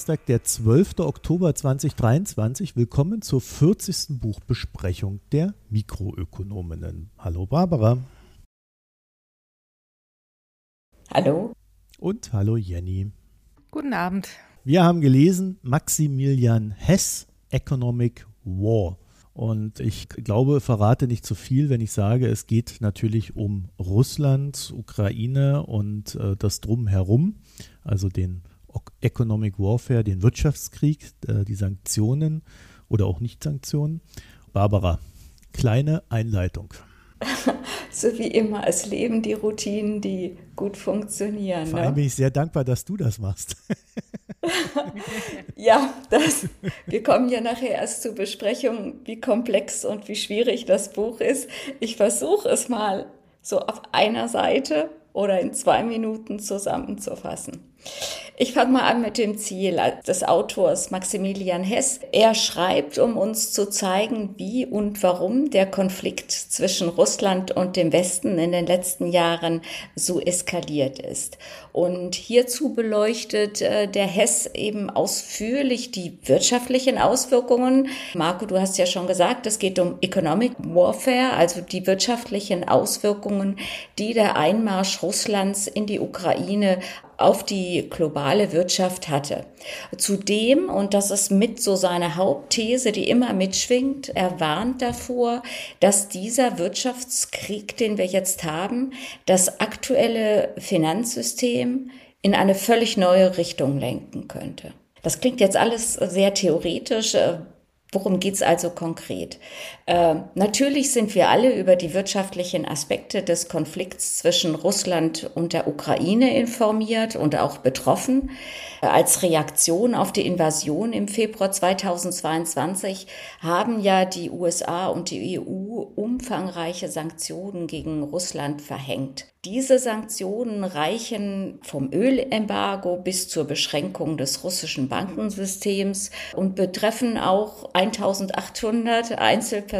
Donnerstag, der 12. Oktober 2023. Willkommen zur 40. Buchbesprechung der Mikroökonominnen. Hallo Barbara. Hallo. Und hallo Jenny. Guten Abend. Wir haben gelesen Maximilian Hess, Economic War. Und ich glaube, verrate nicht zu viel, wenn ich sage, es geht natürlich um Russland, Ukraine und äh, das Drumherum, also den Economic Warfare, den Wirtschaftskrieg, äh, die Sanktionen oder auch Nicht-Sanktionen. Barbara, kleine Einleitung. so wie immer, es leben die Routinen, die gut funktionieren. Vor allem ne? bin ich sehr dankbar, dass du das machst. ja, das, wir kommen ja nachher erst zur Besprechung, wie komplex und wie schwierig das Buch ist. Ich versuche es mal so auf einer Seite oder in zwei Minuten zusammenzufassen. Ich fange mal an mit dem Ziel des Autors Maximilian Hess. Er schreibt, um uns zu zeigen, wie und warum der Konflikt zwischen Russland und dem Westen in den letzten Jahren so eskaliert ist. Und hierzu beleuchtet äh, der Hess eben ausführlich die wirtschaftlichen Auswirkungen. Marco, du hast ja schon gesagt, es geht um Economic Warfare, also die wirtschaftlichen Auswirkungen, die der Einmarsch Russlands in die Ukraine auf die globale Wirtschaft hatte. Zudem, und das ist mit so seine Hauptthese, die immer mitschwingt, er warnt davor, dass dieser Wirtschaftskrieg, den wir jetzt haben, das aktuelle Finanzsystem in eine völlig neue Richtung lenken könnte. Das klingt jetzt alles sehr theoretisch, Worum geht's also konkret? Äh, natürlich sind wir alle über die wirtschaftlichen Aspekte des Konflikts zwischen Russland und der Ukraine informiert und auch betroffen. Als Reaktion auf die Invasion im Februar 2022 haben ja die USA und die EU umfangreiche Sanktionen gegen Russland verhängt. Diese Sanktionen reichen vom Ölembargo bis zur Beschränkung des russischen Bankensystems und betreffen auch 1800 Einzelpersonen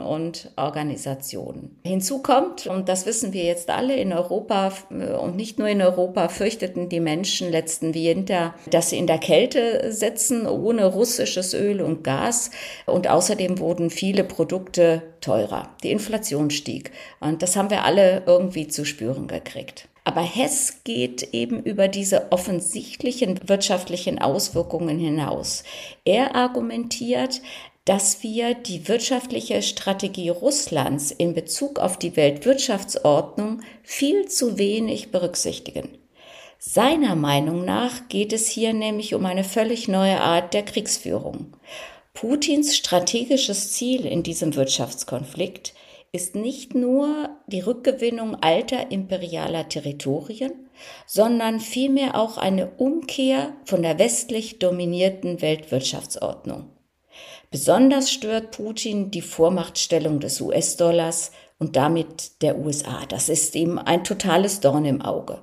und Organisationen. Hinzu kommt, und das wissen wir jetzt alle in Europa und nicht nur in Europa, fürchteten die Menschen letzten Winter, dass sie in der Kälte sitzen ohne russisches Öl und Gas und außerdem wurden viele Produkte teurer. Die Inflation stieg und das haben wir alle irgendwie zu spüren gekriegt. Aber Hess geht eben über diese offensichtlichen wirtschaftlichen Auswirkungen hinaus. Er argumentiert, dass wir die wirtschaftliche Strategie Russlands in Bezug auf die Weltwirtschaftsordnung viel zu wenig berücksichtigen. Seiner Meinung nach geht es hier nämlich um eine völlig neue Art der Kriegsführung. Putins strategisches Ziel in diesem Wirtschaftskonflikt ist nicht nur die Rückgewinnung alter imperialer Territorien, sondern vielmehr auch eine Umkehr von der westlich dominierten Weltwirtschaftsordnung. Besonders stört Putin die Vormachtstellung des US-Dollars und damit der USA. Das ist ihm ein totales Dorn im Auge.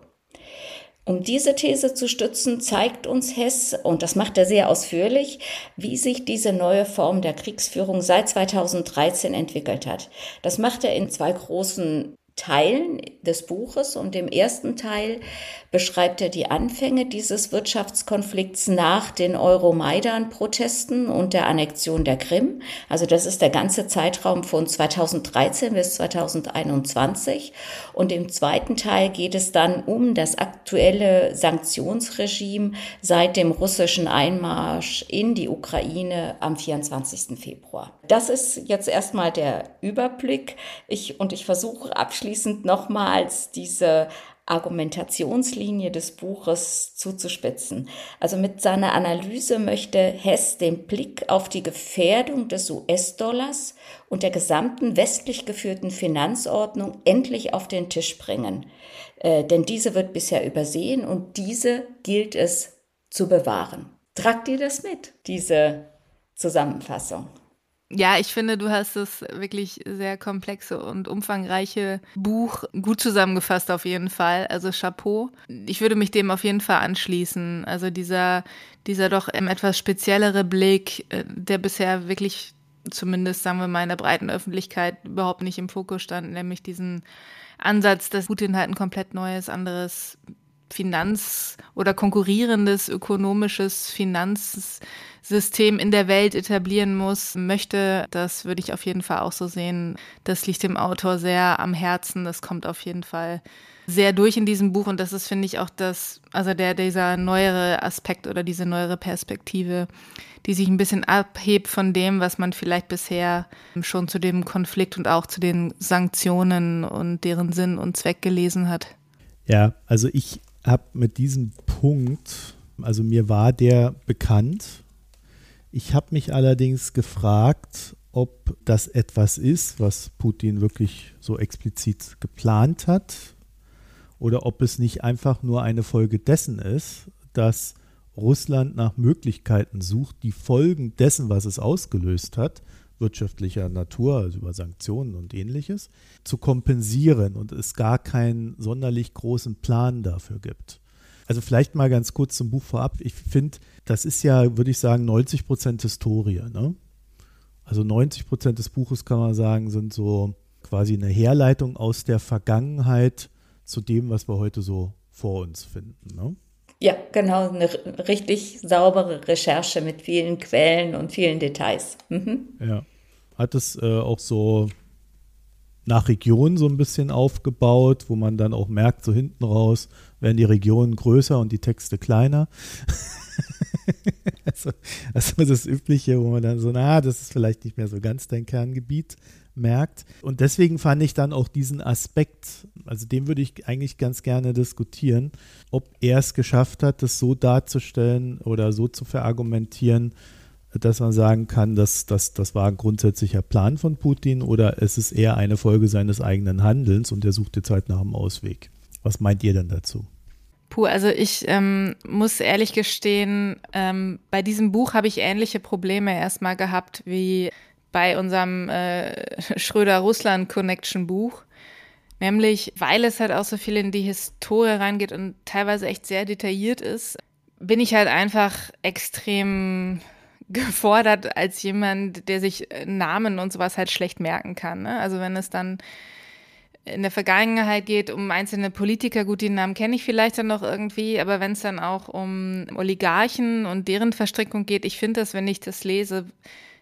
Um diese These zu stützen, zeigt uns Hess, und das macht er sehr ausführlich, wie sich diese neue Form der Kriegsführung seit 2013 entwickelt hat. Das macht er in zwei großen Teilen des Buches und im ersten Teil beschreibt er die Anfänge dieses Wirtschaftskonflikts nach den Euromaidan-Protesten und der Annexion der Krim. Also das ist der ganze Zeitraum von 2013 bis 2021. Und im zweiten Teil geht es dann um das aktuelle Sanktionsregime seit dem russischen Einmarsch in die Ukraine am 24. Februar. Das ist jetzt erstmal der Überblick. Ich, und ich versuche abschließend nochmals diese Argumentationslinie des Buches zuzuspitzen. Also mit seiner Analyse möchte Hess den Blick auf die Gefährdung des US-Dollars und der gesamten westlich geführten Finanzordnung endlich auf den Tisch bringen. Äh, denn diese wird bisher übersehen und diese gilt es zu bewahren. Tragt ihr das mit, diese Zusammenfassung? Ja, ich finde, du hast das wirklich sehr komplexe und umfangreiche Buch gut zusammengefasst auf jeden Fall. Also Chapeau. Ich würde mich dem auf jeden Fall anschließen. Also dieser, dieser doch etwas speziellere Blick, äh, der bisher wirklich zumindest, sagen wir mal, in der breiten Öffentlichkeit überhaupt nicht im Fokus stand, nämlich diesen Ansatz, dass Putin halt ein komplett neues, anderes Finanz- oder konkurrierendes ökonomisches Finanzsystem in der Welt etablieren muss, möchte. Das würde ich auf jeden Fall auch so sehen. Das liegt dem Autor sehr am Herzen. Das kommt auf jeden Fall sehr durch in diesem Buch und das ist, finde ich, auch das, also der, dieser neuere Aspekt oder diese neuere Perspektive, die sich ein bisschen abhebt von dem, was man vielleicht bisher schon zu dem Konflikt und auch zu den Sanktionen und deren Sinn und Zweck gelesen hat. Ja, also ich habe mit diesem Punkt, also mir war der bekannt. Ich habe mich allerdings gefragt, ob das etwas ist, was Putin wirklich so explizit geplant hat oder ob es nicht einfach nur eine Folge dessen ist, dass Russland nach Möglichkeiten sucht, die Folgen dessen, was es ausgelöst hat, wirtschaftlicher Natur, also über Sanktionen und ähnliches, zu kompensieren und es gar keinen sonderlich großen Plan dafür gibt. Also vielleicht mal ganz kurz zum Buch vorab. Ich finde, das ist ja, würde ich sagen, 90 Prozent Historie. Ne? Also 90 Prozent des Buches kann man sagen, sind so quasi eine Herleitung aus der Vergangenheit zu dem, was wir heute so vor uns finden. Ne? Ja, genau, eine richtig saubere Recherche mit vielen Quellen und vielen Details. Mhm. Ja. Hat es äh, auch so nach Regionen so ein bisschen aufgebaut, wo man dann auch merkt, so hinten raus werden die Regionen größer und die Texte kleiner. also, also das Übliche, wo man dann so, na, das ist vielleicht nicht mehr so ganz dein Kerngebiet merkt. Und deswegen fand ich dann auch diesen Aspekt, also den würde ich eigentlich ganz gerne diskutieren, ob er es geschafft hat, das so darzustellen oder so zu verargumentieren, dass man sagen kann, dass, dass das war ein grundsätzlicher Plan von Putin oder es ist eher eine Folge seines eigenen Handelns und er sucht jetzt halt nach einem Ausweg. Was meint ihr denn dazu? Puh, also ich ähm, muss ehrlich gestehen, ähm, bei diesem Buch habe ich ähnliche Probleme erstmal gehabt wie bei unserem äh, Schröder-Russland-Connection-Buch. Nämlich, weil es halt auch so viel in die Historie reingeht und teilweise echt sehr detailliert ist, bin ich halt einfach extrem gefordert als jemand, der sich Namen und sowas halt schlecht merken kann. Ne? Also wenn es dann in der Vergangenheit geht, um einzelne Politiker, gut, die Namen kenne ich vielleicht dann noch irgendwie, aber wenn es dann auch um Oligarchen und deren Verstrickung geht, ich finde das, wenn ich das lese,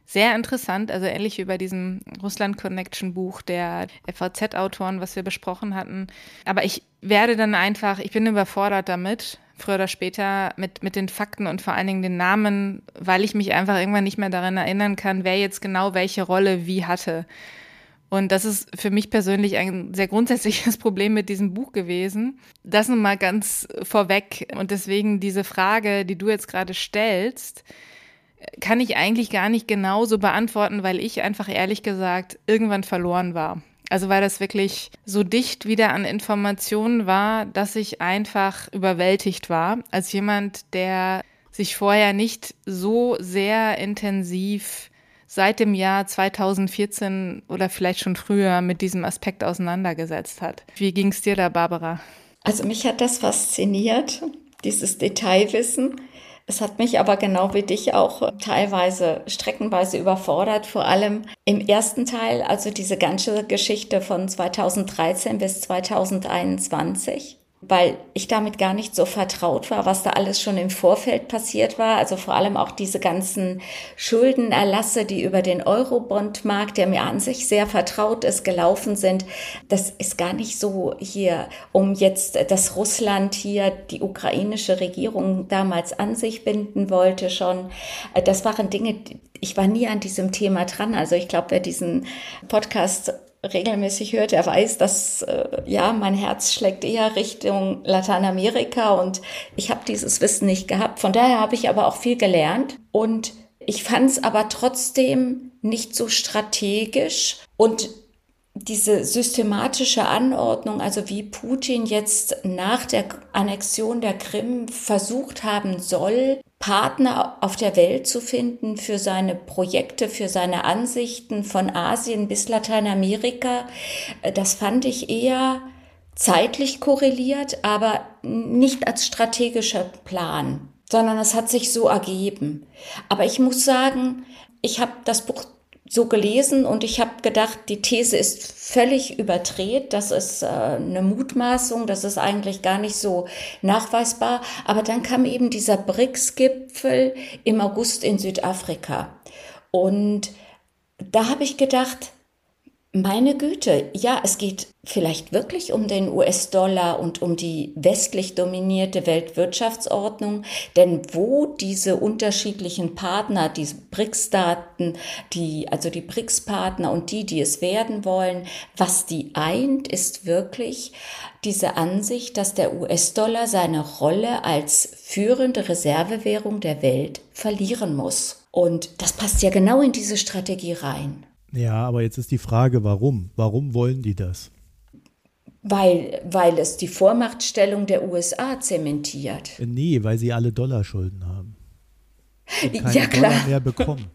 sehr interessant, also ähnlich wie bei diesem Russland Connection Buch der FAZ-Autoren, was wir besprochen hatten. Aber ich werde dann einfach, ich bin überfordert damit, früher oder später, mit, mit den Fakten und vor allen Dingen den Namen, weil ich mich einfach irgendwann nicht mehr daran erinnern kann, wer jetzt genau welche Rolle wie hatte. Und das ist für mich persönlich ein sehr grundsätzliches Problem mit diesem Buch gewesen. Das nun mal ganz vorweg. Und deswegen diese Frage, die du jetzt gerade stellst, kann ich eigentlich gar nicht genauso beantworten, weil ich einfach ehrlich gesagt irgendwann verloren war. Also weil das wirklich so dicht wieder an Informationen war, dass ich einfach überwältigt war als jemand, der sich vorher nicht so sehr intensiv seit dem Jahr 2014 oder vielleicht schon früher mit diesem Aspekt auseinandergesetzt hat. Wie ging es dir da, Barbara? Also mich hat das fasziniert, dieses Detailwissen. Es hat mich aber genau wie dich auch teilweise streckenweise überfordert, vor allem im ersten Teil, also diese ganze Geschichte von 2013 bis 2021 weil ich damit gar nicht so vertraut war, was da alles schon im Vorfeld passiert war. Also vor allem auch diese ganzen Schuldenerlasse, die über den Eurobondmarkt, der mir an sich sehr vertraut ist, gelaufen sind. Das ist gar nicht so hier, um jetzt, dass Russland hier die ukrainische Regierung damals an sich binden wollte schon. Das waren Dinge, ich war nie an diesem Thema dran. Also ich glaube, wer diesen Podcast regelmäßig hört, er weiß, dass äh, ja mein Herz schlägt eher Richtung Lateinamerika und ich habe dieses Wissen nicht gehabt. Von daher habe ich aber auch viel gelernt und ich fand es aber trotzdem nicht so strategisch und diese systematische Anordnung, also wie Putin jetzt nach der Annexion der Krim versucht haben soll, Partner auf der Welt zu finden für seine Projekte, für seine Ansichten von Asien bis Lateinamerika, äh, das fand ich eher zeitlich korreliert, aber nicht als strategischer Plan, sondern es hat sich so ergeben. Aber ich muss sagen, ich habe das Buch so gelesen und ich habe gedacht, die These ist völlig überdreht, das ist äh, eine Mutmaßung, das ist eigentlich gar nicht so nachweisbar. Aber dann kam eben dieser BRICS-Gipfel im August in Südafrika. Und da habe ich gedacht, meine Güte, ja, es geht vielleicht wirklich um den US-Dollar und um die westlich dominierte Weltwirtschaftsordnung, denn wo diese unterschiedlichen Partner, diese BRICS-Staaten, die, also die BRICS-Partner und die, die es werden wollen, was die eint, ist wirklich diese Ansicht, dass der US-Dollar seine Rolle als führende Reservewährung der Welt verlieren muss. Und das passt ja genau in diese Strategie rein. Ja, aber jetzt ist die Frage, warum? Warum wollen die das? Weil, weil es die Vormachtstellung der USA zementiert. Nee, weil sie alle Dollarschulden haben. Und keine ja, klar. Dollar mehr bekommen.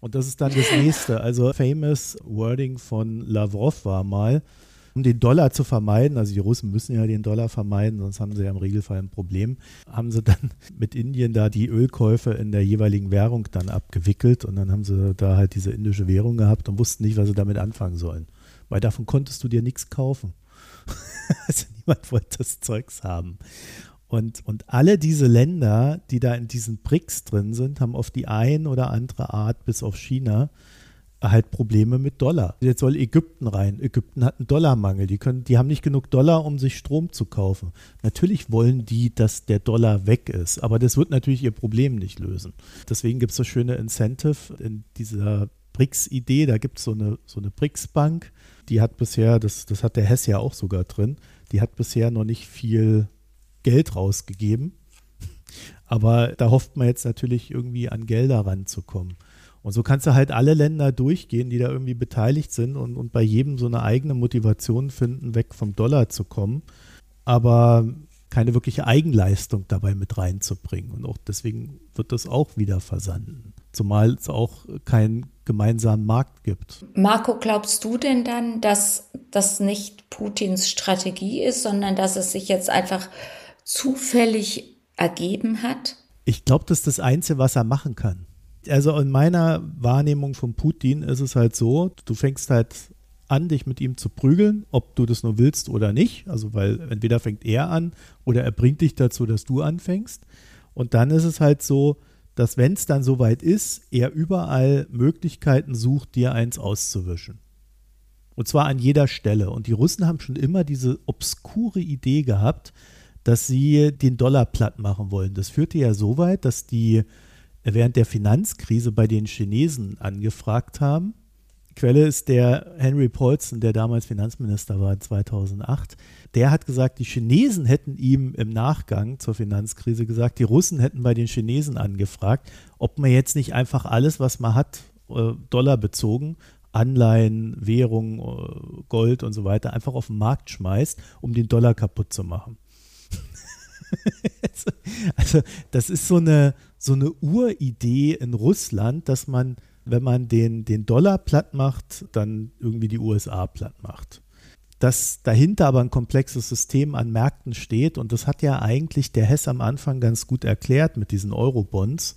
Und das ist dann das nächste. Also famous wording von Lavrov war mal, um den Dollar zu vermeiden, also die Russen müssen ja den Dollar vermeiden, sonst haben sie ja im Regelfall ein Problem, haben sie dann mit Indien da die Ölkäufe in der jeweiligen Währung dann abgewickelt und dann haben sie da halt diese indische Währung gehabt und wussten nicht, was sie damit anfangen sollen. Weil davon konntest du dir nichts kaufen. also niemand wollte das Zeugs haben. Und, und alle diese Länder, die da in diesen BRICS drin sind, haben auf die ein oder andere Art, bis auf China, halt Probleme mit Dollar. Jetzt soll Ägypten rein. Ägypten hat einen Dollarmangel. Die, können, die haben nicht genug Dollar, um sich Strom zu kaufen. Natürlich wollen die, dass der Dollar weg ist, aber das wird natürlich ihr Problem nicht lösen. Deswegen gibt es so schöne Incentive in dieser BRICS-Idee. Da gibt es so eine, so eine BRICS-Bank, die hat bisher, das, das hat der Hess ja auch sogar drin, die hat bisher noch nicht viel Geld rausgegeben. Aber da hofft man jetzt natürlich irgendwie an Gelder ranzukommen. Und so kannst du halt alle Länder durchgehen, die da irgendwie beteiligt sind und, und bei jedem so eine eigene Motivation finden, weg vom Dollar zu kommen, aber keine wirkliche Eigenleistung dabei mit reinzubringen. Und auch deswegen wird das auch wieder versanden. Zumal es auch keinen gemeinsamen Markt gibt. Marco, glaubst du denn dann, dass das nicht Putins Strategie ist, sondern dass es sich jetzt einfach zufällig ergeben hat? Ich glaube, das ist das Einzige, was er machen kann also in meiner Wahrnehmung von Putin ist es halt so, du fängst halt an, dich mit ihm zu prügeln, ob du das nur willst oder nicht. Also weil entweder fängt er an oder er bringt dich dazu, dass du anfängst. Und dann ist es halt so, dass wenn es dann soweit ist, er überall Möglichkeiten sucht, dir eins auszuwischen. Und zwar an jeder Stelle. Und die Russen haben schon immer diese obskure Idee gehabt, dass sie den Dollar platt machen wollen. Das führte ja so weit, dass die während der Finanzkrise bei den Chinesen angefragt haben. Quelle ist der Henry Paulson, der damals Finanzminister war 2008. Der hat gesagt, die Chinesen hätten ihm im Nachgang zur Finanzkrise gesagt, die Russen hätten bei den Chinesen angefragt, ob man jetzt nicht einfach alles, was man hat, äh, Dollar bezogen, Anleihen, Währung, äh, Gold und so weiter, einfach auf den Markt schmeißt, um den Dollar kaputt zu machen. also das ist so eine, so eine Uridee in Russland, dass man, wenn man den, den Dollar platt macht, dann irgendwie die USA platt macht. Dass dahinter aber ein komplexes System an Märkten steht und das hat ja eigentlich der Hess am Anfang ganz gut erklärt mit diesen Eurobonds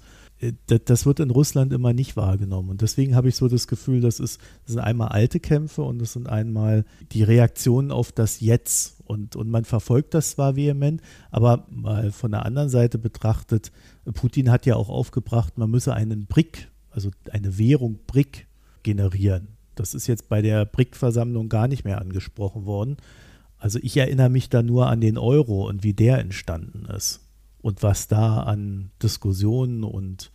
das wird in Russland immer nicht wahrgenommen. Und deswegen habe ich so das Gefühl, das, ist, das sind einmal alte Kämpfe und das sind einmal die Reaktionen auf das Jetzt. Und, und man verfolgt das zwar vehement, aber mal von der anderen Seite betrachtet, Putin hat ja auch aufgebracht, man müsse einen BRIC, also eine Währung BRIC generieren. Das ist jetzt bei der BRIC-Versammlung gar nicht mehr angesprochen worden. Also ich erinnere mich da nur an den Euro und wie der entstanden ist und was da an Diskussionen und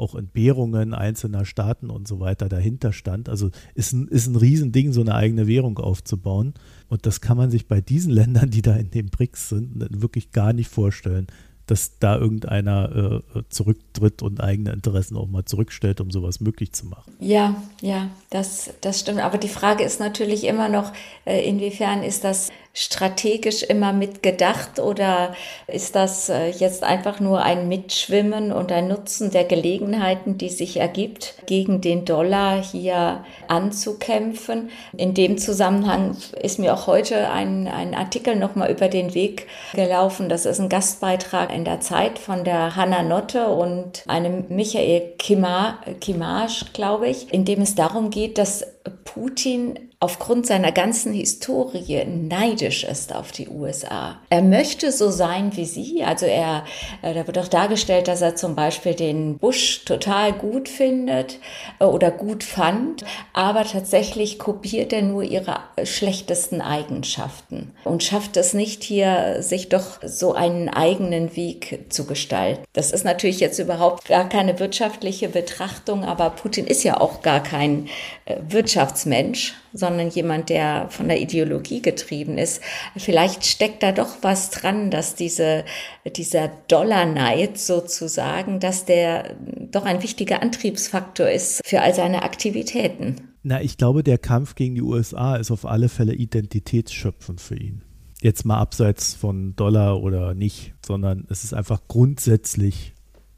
auch Entbehrungen einzelner Staaten und so weiter dahinter stand. Also ist ein, ist ein Riesending, so eine eigene Währung aufzubauen. Und das kann man sich bei diesen Ländern, die da in den BRICS sind, wirklich gar nicht vorstellen, dass da irgendeiner äh, zurücktritt und eigene Interessen auch mal zurückstellt, um sowas möglich zu machen. Ja, ja, das, das stimmt. Aber die Frage ist natürlich immer noch, äh, inwiefern ist das strategisch immer mitgedacht oder ist das äh, jetzt einfach nur ein Mitschwimmen und ein Nutzen der Gelegenheiten, die sich ergibt, gegen den Dollar hier anzukämpfen? In dem Zusammenhang ist mir auch heute ein, ein Artikel nochmal über den Weg gelaufen. Das ist ein Gastbeitrag in der Zeit von der Hanna Notte und einem Michael Kimage, glaube ich, in dem es darum geht, dass Putin aufgrund seiner ganzen Historie neidisch ist auf die USA. Er möchte so sein wie sie. Also er, äh, da wird auch dargestellt, dass er zum Beispiel den Bush total gut findet äh, oder gut fand, aber tatsächlich kopiert er nur ihre schlechtesten Eigenschaften und schafft es nicht hier, sich doch so einen eigenen Weg zu gestalten. Das ist natürlich jetzt überhaupt gar keine wirtschaftliche Betrachtung, aber Putin ist ja auch gar kein äh, Wirtschaftsmensch, sondern jemand, der von der Ideologie getrieben ist. Vielleicht steckt da doch was dran, dass diese, dieser Dollarneid sozusagen, dass der doch ein wichtiger Antriebsfaktor ist für all seine Aktivitäten. Na, ich glaube, der Kampf gegen die USA ist auf alle Fälle identitätsschöpfend für ihn. Jetzt mal abseits von Dollar oder nicht, sondern es ist einfach grundsätzlich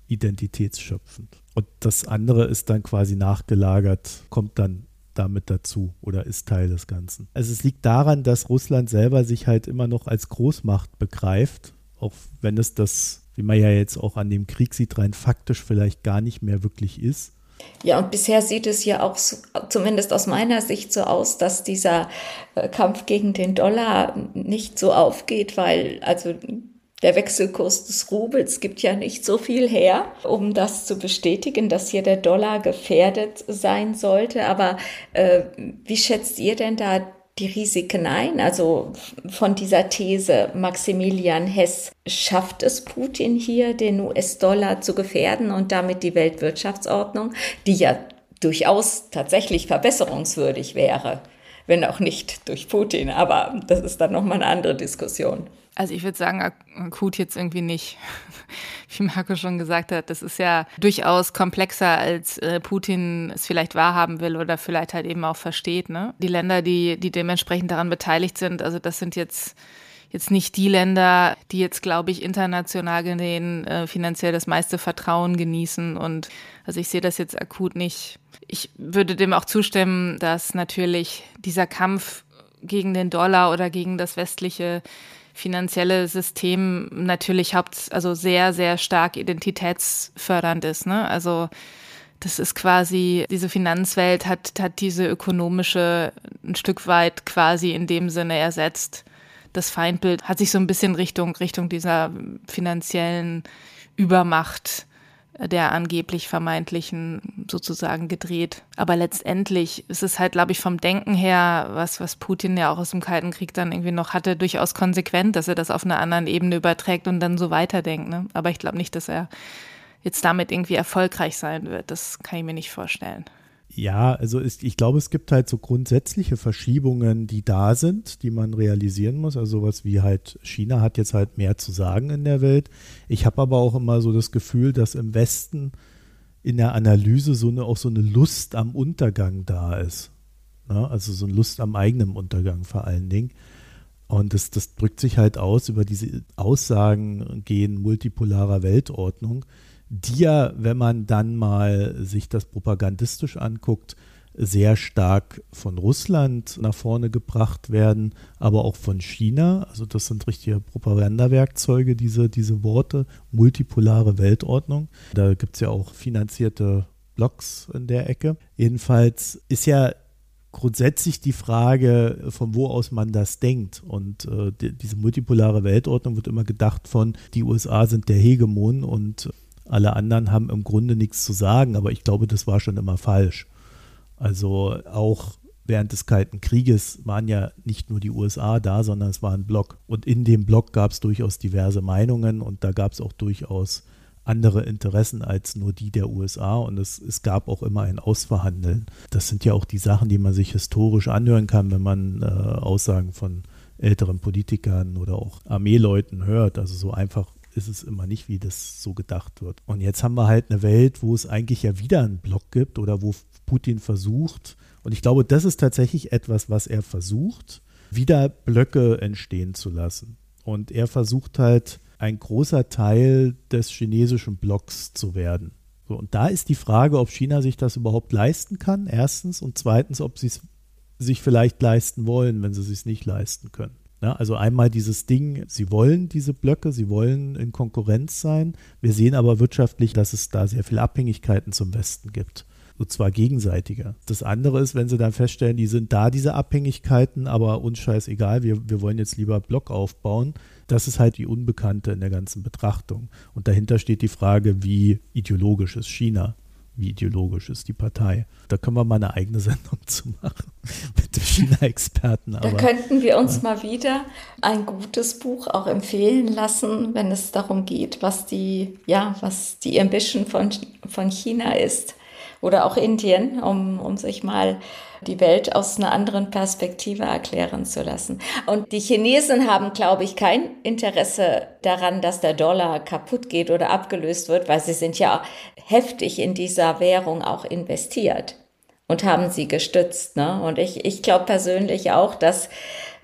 identitätsschöpfend. Und das andere ist dann quasi nachgelagert, kommt dann damit dazu oder ist Teil des Ganzen. Also es liegt daran, dass Russland selber sich halt immer noch als Großmacht begreift, auch wenn es das, wie man ja jetzt auch an dem Krieg sieht, rein faktisch vielleicht gar nicht mehr wirklich ist. Ja, und bisher sieht es ja auch so, zumindest aus meiner Sicht so aus, dass dieser äh, Kampf gegen den Dollar nicht so aufgeht, weil also der Wechselkurs des Rubels gibt ja nicht so viel her, um das zu bestätigen, dass hier der Dollar gefährdet sein sollte. Aber äh, wie schätzt ihr denn da die Risiken ein? Also von dieser These Maximilian Hess, schafft es Putin hier, den US-Dollar zu gefährden und damit die Weltwirtschaftsordnung, die ja durchaus tatsächlich verbesserungswürdig wäre, wenn auch nicht durch Putin, aber das ist dann nochmal eine andere Diskussion. Also ich würde sagen, akut jetzt irgendwie nicht. Wie Marco schon gesagt hat, das ist ja durchaus komplexer, als äh, Putin es vielleicht wahrhaben will oder vielleicht halt eben auch versteht. Ne? Die Länder, die, die dementsprechend daran beteiligt sind, also das sind jetzt jetzt nicht die Länder, die jetzt, glaube ich, international gesehen äh, finanziell das meiste Vertrauen genießen. Und also ich sehe das jetzt akut nicht. Ich würde dem auch zustimmen, dass natürlich dieser Kampf gegen den Dollar oder gegen das westliche finanzielle System natürlich haupt, also sehr, sehr stark identitätsfördernd ist. Ne? Also das ist quasi, diese Finanzwelt hat, hat diese ökonomische ein Stück weit quasi in dem Sinne ersetzt. Das Feindbild hat sich so ein bisschen Richtung, Richtung dieser finanziellen Übermacht der angeblich vermeintlichen sozusagen gedreht. Aber letztendlich ist es halt, glaube ich, vom Denken her, was, was Putin ja auch aus dem Kalten Krieg dann irgendwie noch hatte, durchaus konsequent, dass er das auf einer anderen Ebene überträgt und dann so weiterdenkt. Ne? Aber ich glaube nicht, dass er jetzt damit irgendwie erfolgreich sein wird. Das kann ich mir nicht vorstellen. Ja, also ist, ich glaube, es gibt halt so grundsätzliche Verschiebungen, die da sind, die man realisieren muss. Also sowas wie halt China hat jetzt halt mehr zu sagen in der Welt. Ich habe aber auch immer so das Gefühl, dass im Westen in der Analyse so eine auch so eine Lust am Untergang da ist. Ne? Also so eine Lust am eigenen Untergang vor allen Dingen. Und das, das drückt sich halt aus über diese Aussagen gehen multipolarer Weltordnung die ja, wenn man dann mal sich das propagandistisch anguckt, sehr stark von Russland nach vorne gebracht werden, aber auch von China. Also das sind richtige Propagandawerkzeuge, diese, diese Worte, multipolare Weltordnung. Da gibt es ja auch finanzierte Blogs in der Ecke. Jedenfalls ist ja grundsätzlich die Frage, von wo aus man das denkt. Und äh, die, diese multipolare Weltordnung wird immer gedacht von, die USA sind der Hegemon und alle anderen haben im Grunde nichts zu sagen, aber ich glaube, das war schon immer falsch. Also auch während des Kalten Krieges waren ja nicht nur die USA da, sondern es war ein Block. Und in dem Block gab es durchaus diverse Meinungen und da gab es auch durchaus andere Interessen als nur die der USA und es, es gab auch immer ein Ausverhandeln. Das sind ja auch die Sachen, die man sich historisch anhören kann, wenn man äh, Aussagen von älteren Politikern oder auch Armeeleuten hört. Also so einfach ist es immer nicht, wie das so gedacht wird. Und jetzt haben wir halt eine Welt, wo es eigentlich ja wieder einen Block gibt oder wo Putin versucht, und ich glaube, das ist tatsächlich etwas, was er versucht, wieder Blöcke entstehen zu lassen. Und er versucht halt, ein großer Teil des chinesischen Blocks zu werden. So, und da ist die Frage, ob China sich das überhaupt leisten kann, erstens, und zweitens, ob sie es sich vielleicht leisten wollen, wenn sie es sich nicht leisten können. Ja, also einmal dieses Ding, sie wollen diese Blöcke, sie wollen in Konkurrenz sein. Wir sehen aber wirtschaftlich, dass es da sehr viele Abhängigkeiten zum Westen gibt. Und zwar gegenseitiger. Das andere ist, wenn sie dann feststellen, die sind da, diese Abhängigkeiten, aber uns scheißegal, wir, wir wollen jetzt lieber Block aufbauen. Das ist halt die Unbekannte in der ganzen Betrachtung. Und dahinter steht die Frage, wie ideologisch ist China? Wie ideologisch ist die Partei. Da können wir mal eine eigene Sendung zu machen mit dem China-Experten. Da könnten wir uns ja. mal wieder ein gutes Buch auch empfehlen lassen, wenn es darum geht, was die, ja, was die Ambition von, von China ist oder auch Indien, um, um sich mal die Welt aus einer anderen Perspektive erklären zu lassen. Und die Chinesen haben, glaube ich, kein Interesse daran, dass der Dollar kaputt geht oder abgelöst wird, weil sie sind ja heftig in dieser Währung auch investiert und haben sie gestützt. Ne? Und ich, ich glaube persönlich auch, dass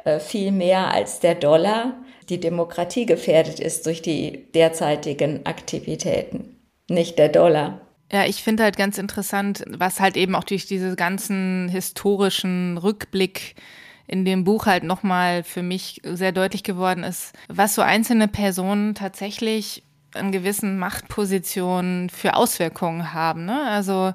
äh, viel mehr als der Dollar die Demokratie gefährdet ist durch die derzeitigen Aktivitäten, nicht der Dollar. Ja, ich finde halt ganz interessant, was halt eben auch durch diese ganzen historischen Rückblick in dem Buch halt nochmal für mich sehr deutlich geworden ist, was so einzelne Personen tatsächlich in gewissen Machtpositionen für Auswirkungen haben. Ne? Also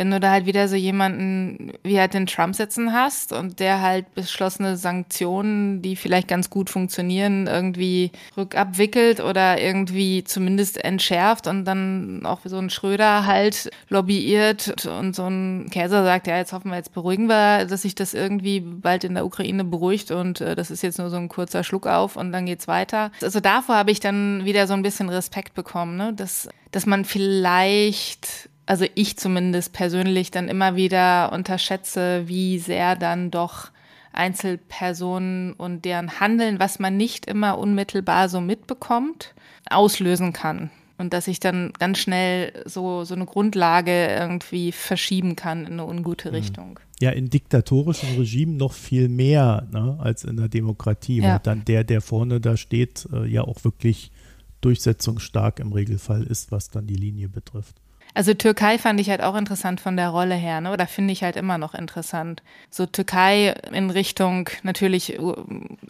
wenn du da halt wieder so jemanden wie halt den Trump sitzen hast und der halt beschlossene Sanktionen, die vielleicht ganz gut funktionieren, irgendwie rückabwickelt oder irgendwie zumindest entschärft und dann auch so ein Schröder halt lobbyiert und so ein Käser sagt, ja, jetzt hoffen wir, jetzt beruhigen wir, dass sich das irgendwie bald in der Ukraine beruhigt und äh, das ist jetzt nur so ein kurzer Schluck auf und dann geht's weiter. Also davor habe ich dann wieder so ein bisschen Respekt bekommen, ne? dass, dass man vielleicht also ich zumindest persönlich dann immer wieder unterschätze, wie sehr dann doch Einzelpersonen und deren Handeln, was man nicht immer unmittelbar so mitbekommt, auslösen kann. Und dass ich dann ganz schnell so, so eine Grundlage irgendwie verschieben kann in eine ungute mhm. Richtung. Ja, in diktatorischen Regimen noch viel mehr ne, als in der Demokratie, ja. wo dann der, der vorne da steht, äh, ja auch wirklich durchsetzungsstark im Regelfall ist, was dann die Linie betrifft. Also Türkei fand ich halt auch interessant von der Rolle her, ne? oder finde ich halt immer noch interessant. So Türkei in Richtung natürlich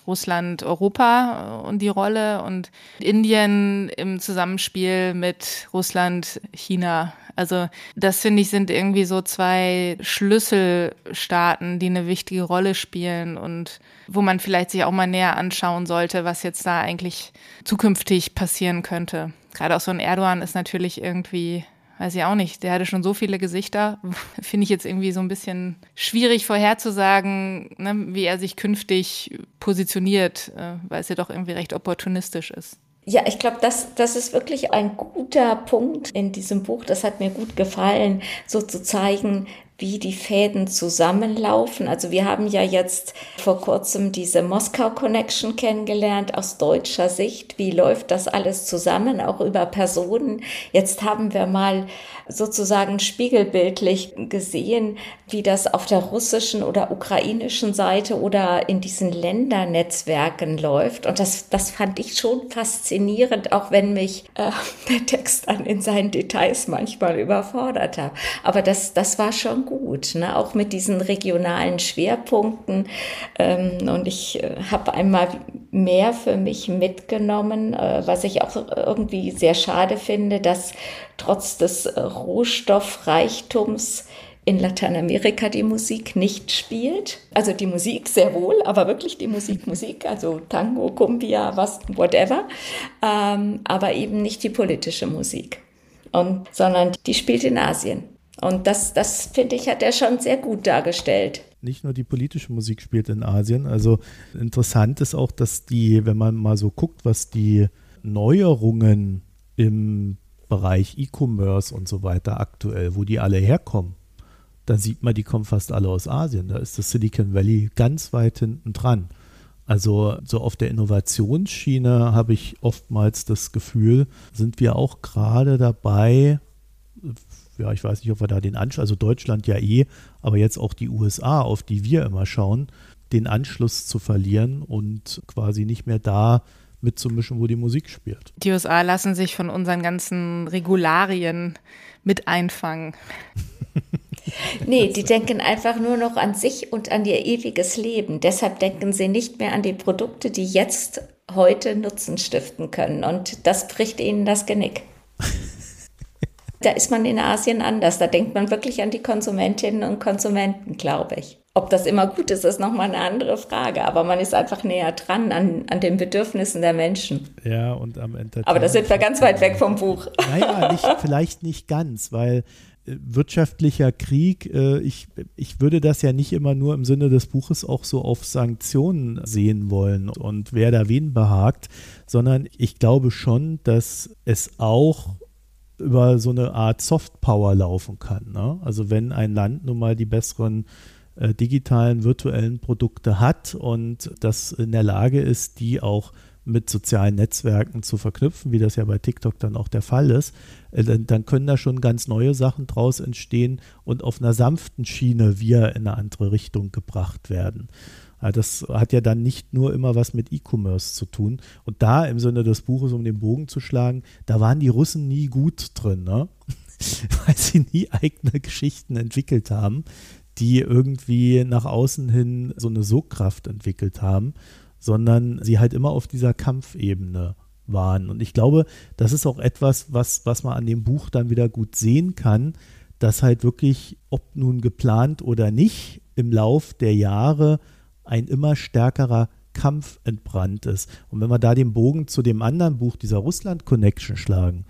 Russland, Europa und die Rolle und Indien im Zusammenspiel mit Russland, China. Also das finde ich sind irgendwie so zwei Schlüsselstaaten, die eine wichtige Rolle spielen und wo man vielleicht sich auch mal näher anschauen sollte, was jetzt da eigentlich zukünftig passieren könnte. Gerade auch so ein Erdogan ist natürlich irgendwie weiß ich auch nicht, der hatte schon so viele Gesichter, finde ich jetzt irgendwie so ein bisschen schwierig vorherzusagen, ne, wie er sich künftig positioniert, äh, weil es ja doch irgendwie recht opportunistisch ist. Ja, ich glaube, das, das ist wirklich ein guter Punkt in diesem Buch. Das hat mir gut gefallen, so zu zeigen, wie die Fäden zusammenlaufen. Also wir haben ja jetzt vor kurzem diese Moskau Connection kennengelernt aus deutscher Sicht. Wie läuft das alles zusammen, auch über Personen? Jetzt haben wir mal sozusagen spiegelbildlich gesehen, wie das auf der russischen oder ukrainischen Seite oder in diesen Ländernetzwerken läuft. Und das, das fand ich schon faszinierend, auch wenn mich äh, der Text dann in seinen Details manchmal überfordert hat. Aber das, das war schon gut, ne? auch mit diesen regionalen Schwerpunkten. Ähm, und ich äh, habe einmal mehr für mich mitgenommen, äh, was ich auch irgendwie sehr schade finde, dass trotz des äh, Rohstoffreichtums in Lateinamerika die Musik nicht spielt. Also die Musik sehr wohl, aber wirklich die Musik, Musik, also Tango, Cumbia, was, whatever, ähm, aber eben nicht die politische Musik, und, sondern die spielt in Asien. Und das, das finde ich, hat er schon sehr gut dargestellt. Nicht nur die politische Musik spielt in Asien. Also interessant ist auch, dass die, wenn man mal so guckt, was die Neuerungen im Bereich E-Commerce und so weiter aktuell, wo die alle herkommen, dann sieht man, die kommen fast alle aus Asien. Da ist das Silicon Valley ganz weit hinten dran. Also so auf der Innovationsschiene habe ich oftmals das Gefühl, sind wir auch gerade dabei, ja, ich weiß nicht, ob wir da den Anschluss, also Deutschland ja eh, aber jetzt auch die USA, auf die wir immer schauen, den Anschluss zu verlieren und quasi nicht mehr da mitzumischen, wo die Musik spielt. Die USA lassen sich von unseren ganzen Regularien mit einfangen. Nee, die denken einfach nur noch an sich und an ihr ewiges Leben. Deshalb denken sie nicht mehr an die Produkte, die jetzt heute Nutzen stiften können. Und das bricht ihnen das Genick. Da ist man in Asien anders. Da denkt man wirklich an die Konsumentinnen und Konsumenten, glaube ich. Ob das immer gut ist, ist nochmal eine andere Frage. Aber man ist einfach näher dran an, an den Bedürfnissen der Menschen. Ja, und am Ende. Aber da sind wir ganz weit weg vom Buch. Naja, nicht, vielleicht nicht ganz, weil äh, wirtschaftlicher Krieg, äh, ich, ich würde das ja nicht immer nur im Sinne des Buches auch so auf Sanktionen sehen wollen und wer da wen behagt, sondern ich glaube schon, dass es auch über so eine Art Softpower laufen kann. Ne? Also wenn ein Land nun mal die besseren äh, digitalen, virtuellen Produkte hat und das in der Lage ist, die auch mit sozialen Netzwerken zu verknüpfen, wie das ja bei TikTok dann auch der Fall ist, äh, dann, dann, können da schon ganz neue Sachen draus entstehen und auf einer sanften Schiene wir in eine andere Richtung gebracht werden. Das hat ja dann nicht nur immer was mit E-Commerce zu tun. Und da im Sinne des Buches, um den Bogen zu schlagen, da waren die Russen nie gut drin, ne? weil sie nie eigene Geschichten entwickelt haben, die irgendwie nach außen hin so eine Sogkraft entwickelt haben, sondern sie halt immer auf dieser Kampfebene waren. Und ich glaube, das ist auch etwas, was, was man an dem Buch dann wieder gut sehen kann, dass halt wirklich, ob nun geplant oder nicht, im Lauf der Jahre ein immer stärkerer Kampf entbrannt ist. Und wenn wir da den Bogen zu dem anderen Buch, dieser Russland-Connection schlagen,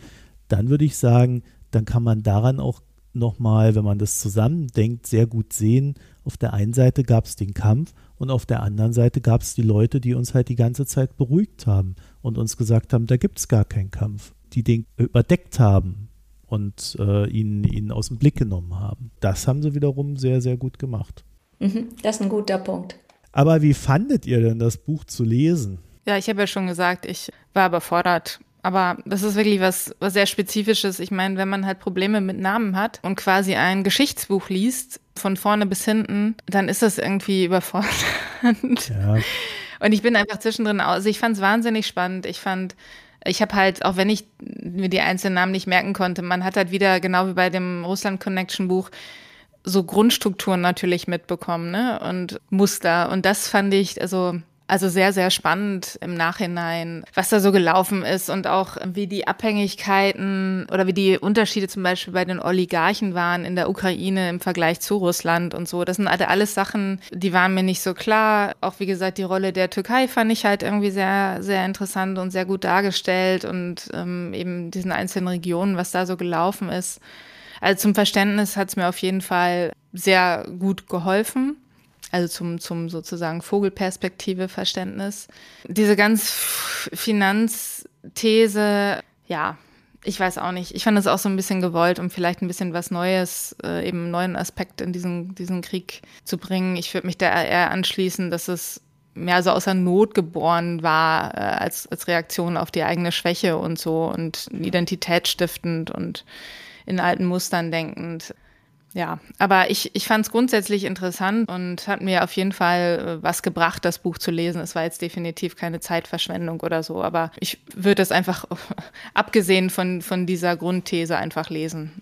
dann würde ich sagen, dann kann man daran auch nochmal, wenn man das zusammendenkt, sehr gut sehen. Auf der einen Seite gab es den Kampf und auf der anderen Seite gab es die Leute, die uns halt die ganze Zeit beruhigt haben und uns gesagt haben, da gibt es gar keinen Kampf, die den überdeckt haben und äh, ihn, ihn aus dem Blick genommen haben. Das haben sie wiederum sehr, sehr gut gemacht. Mhm, das ist ein guter Punkt. Aber wie fandet ihr denn das Buch zu lesen? Ja, ich habe ja schon gesagt, ich war überfordert. Aber das ist wirklich was, was sehr Spezifisches. Ich meine, wenn man halt Probleme mit Namen hat und quasi ein Geschichtsbuch liest, von vorne bis hinten, dann ist das irgendwie überfordernd. Ja. Und ich bin einfach zwischendrin aus. Also ich fand es wahnsinnig spannend. Ich fand, ich habe halt, auch wenn ich mir die einzelnen Namen nicht merken konnte, man hat halt wieder, genau wie bei dem Russland Connection Buch, so Grundstrukturen natürlich mitbekommen, ne? Und Muster. Und das fand ich, also also sehr, sehr spannend im Nachhinein, was da so gelaufen ist und auch wie die Abhängigkeiten oder wie die Unterschiede zum Beispiel bei den Oligarchen waren in der Ukraine im Vergleich zu Russland und so. Das sind halt alles Sachen, die waren mir nicht so klar. Auch wie gesagt, die Rolle der Türkei fand ich halt irgendwie sehr, sehr interessant und sehr gut dargestellt und ähm, eben diesen einzelnen Regionen, was da so gelaufen ist. Also zum Verständnis hat es mir auf jeden Fall sehr gut geholfen. Also zum, zum sozusagen Vogelperspektive Verständnis. Diese ganz Finanzthese, ja, ich weiß auch nicht. Ich fand es auch so ein bisschen gewollt, um vielleicht ein bisschen was Neues, äh, eben einen neuen Aspekt in diesen, diesen Krieg zu bringen. Ich würde mich da eher anschließen, dass es mehr so außer Not geboren war, äh, als, als Reaktion auf die eigene Schwäche und so und identitätsstiftend und in alten Mustern denkend. Ja, aber ich, ich fand es grundsätzlich interessant und hat mir auf jeden Fall äh, was gebracht, das Buch zu lesen. Es war jetzt definitiv keine Zeitverschwendung oder so, aber ich würde es einfach, abgesehen von, von dieser Grundthese, einfach lesen.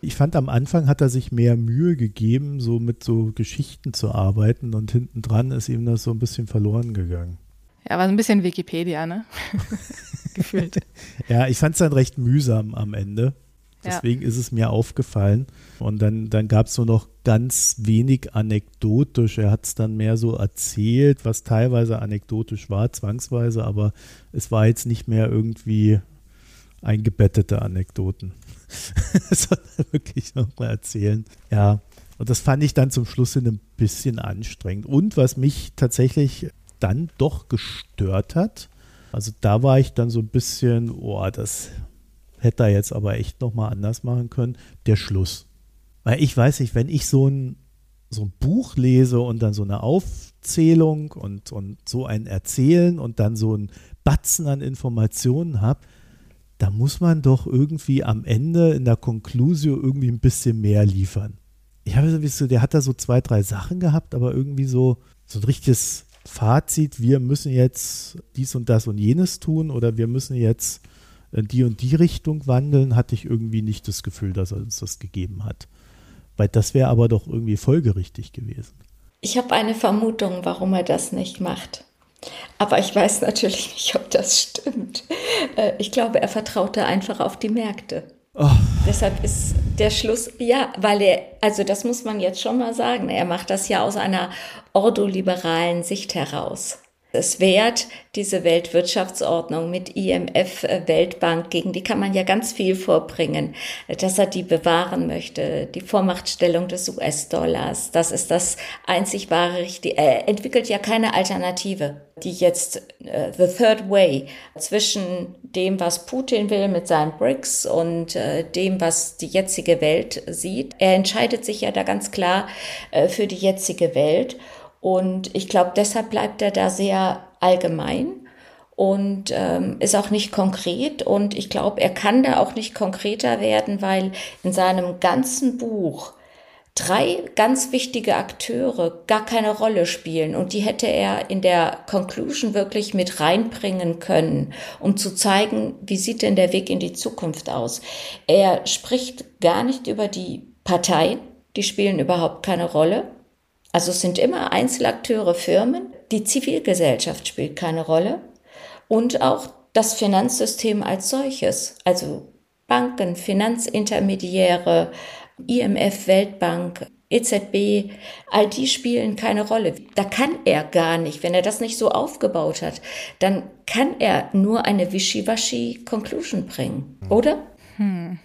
Ich fand am Anfang hat er sich mehr Mühe gegeben, so mit so Geschichten zu arbeiten und hinten dran ist ihm das so ein bisschen verloren gegangen. Ja, war so ein bisschen Wikipedia, ne? Gefühlt. ja, ich fand es dann recht mühsam am Ende. Deswegen ja. ist es mir aufgefallen. Und dann, dann gab es so noch ganz wenig anekdotisch. Er hat es dann mehr so erzählt, was teilweise anekdotisch war, zwangsweise, aber es war jetzt nicht mehr irgendwie eingebettete Anekdoten, sondern wirklich nochmal erzählen. Ja, und das fand ich dann zum Schluss ein bisschen anstrengend. Und was mich tatsächlich dann doch gestört hat, also da war ich dann so ein bisschen, oh, das hätte er jetzt aber echt nochmal anders machen können, der Schluss. Weil ich weiß nicht, wenn ich so ein, so ein Buch lese und dann so eine Aufzählung und, und so ein Erzählen und dann so ein Batzen an Informationen habe, da muss man doch irgendwie am Ende in der Conclusio irgendwie ein bisschen mehr liefern. Ich habe sowieso, der hat da so zwei, drei Sachen gehabt, aber irgendwie so, so ein richtiges Fazit, wir müssen jetzt dies und das und jenes tun oder wir müssen jetzt in die und die Richtung wandeln, hatte ich irgendwie nicht das Gefühl, dass er uns das gegeben hat. Weil das wäre aber doch irgendwie folgerichtig gewesen. Ich habe eine Vermutung, warum er das nicht macht. Aber ich weiß natürlich nicht, ob das stimmt. Äh, ich glaube, er vertraute einfach auf die Märkte. Oh. Deshalb ist der Schluss, ja, weil er, also das muss man jetzt schon mal sagen, er macht das ja aus einer ordoliberalen Sicht heraus es wert, diese Weltwirtschaftsordnung mit IMF, äh, Weltbank, gegen die kann man ja ganz viel vorbringen, dass er die bewahren möchte, die Vormachtstellung des US-Dollars, das ist das einzig wahre Richtige. Er entwickelt ja keine Alternative, die jetzt uh, the third way zwischen dem, was Putin will mit seinen BRICS und uh, dem, was die jetzige Welt sieht. Er entscheidet sich ja da ganz klar uh, für die jetzige Welt. Und ich glaube, deshalb bleibt er da sehr allgemein und ähm, ist auch nicht konkret. Und ich glaube, er kann da auch nicht konkreter werden, weil in seinem ganzen Buch drei ganz wichtige Akteure gar keine Rolle spielen und die hätte er in der Conclusion wirklich mit reinbringen können, um zu zeigen, wie sieht denn der Weg in die Zukunft aus. Er spricht gar nicht über die Parteien, die spielen überhaupt keine Rolle. Also es sind immer Einzelakteure, Firmen. Die Zivilgesellschaft spielt keine Rolle. Und auch das Finanzsystem als solches. Also Banken, Finanzintermediäre, IMF, Weltbank, EZB, all die spielen keine Rolle. Da kann er gar nicht, wenn er das nicht so aufgebaut hat, dann kann er nur eine Wischiwaschi-Conclusion bringen, oder? Hm.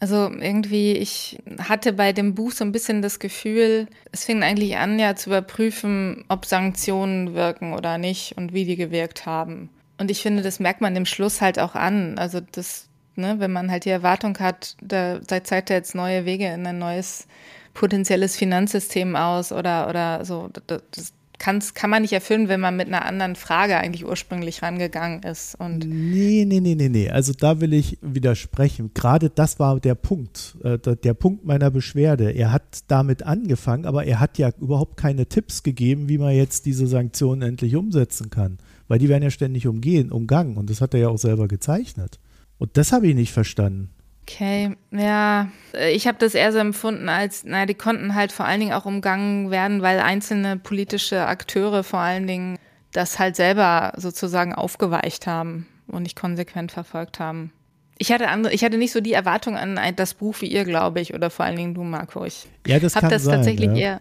Also irgendwie, ich hatte bei dem Buch so ein bisschen das Gefühl, es fing eigentlich an, ja zu überprüfen, ob Sanktionen wirken oder nicht und wie die gewirkt haben. Und ich finde, das merkt man dem Schluss halt auch an. Also das, ne, wenn man halt die Erwartung hat, da zeigt er jetzt neue Wege in ein neues potenzielles Finanzsystem aus oder, oder so, das, kann's, kann man nicht erfüllen, wenn man mit einer anderen Frage eigentlich ursprünglich rangegangen ist. Und nee, nee, nee, nee, nee. Also da will ich widersprechen. Gerade das war der Punkt, äh, der Punkt meiner Beschwerde. Er hat damit angefangen, aber er hat ja überhaupt keine Tipps gegeben, wie man jetzt diese Sanktionen endlich umsetzen kann. Weil die werden ja ständig umgehen, umgangen. Und das hat er ja auch selber gezeichnet. Und das habe ich nicht verstanden. Okay, ja, ich habe das eher so empfunden als, naja, die konnten halt vor allen Dingen auch umgangen werden, weil einzelne politische Akteure vor allen Dingen das halt selber sozusagen aufgeweicht haben und nicht konsequent verfolgt haben. Ich hatte andere, ich hatte nicht so die Erwartung an das Buch wie ihr, glaube ich, oder vor allen Dingen du, Marco. Ich ja, das habe das sein, tatsächlich ja. eher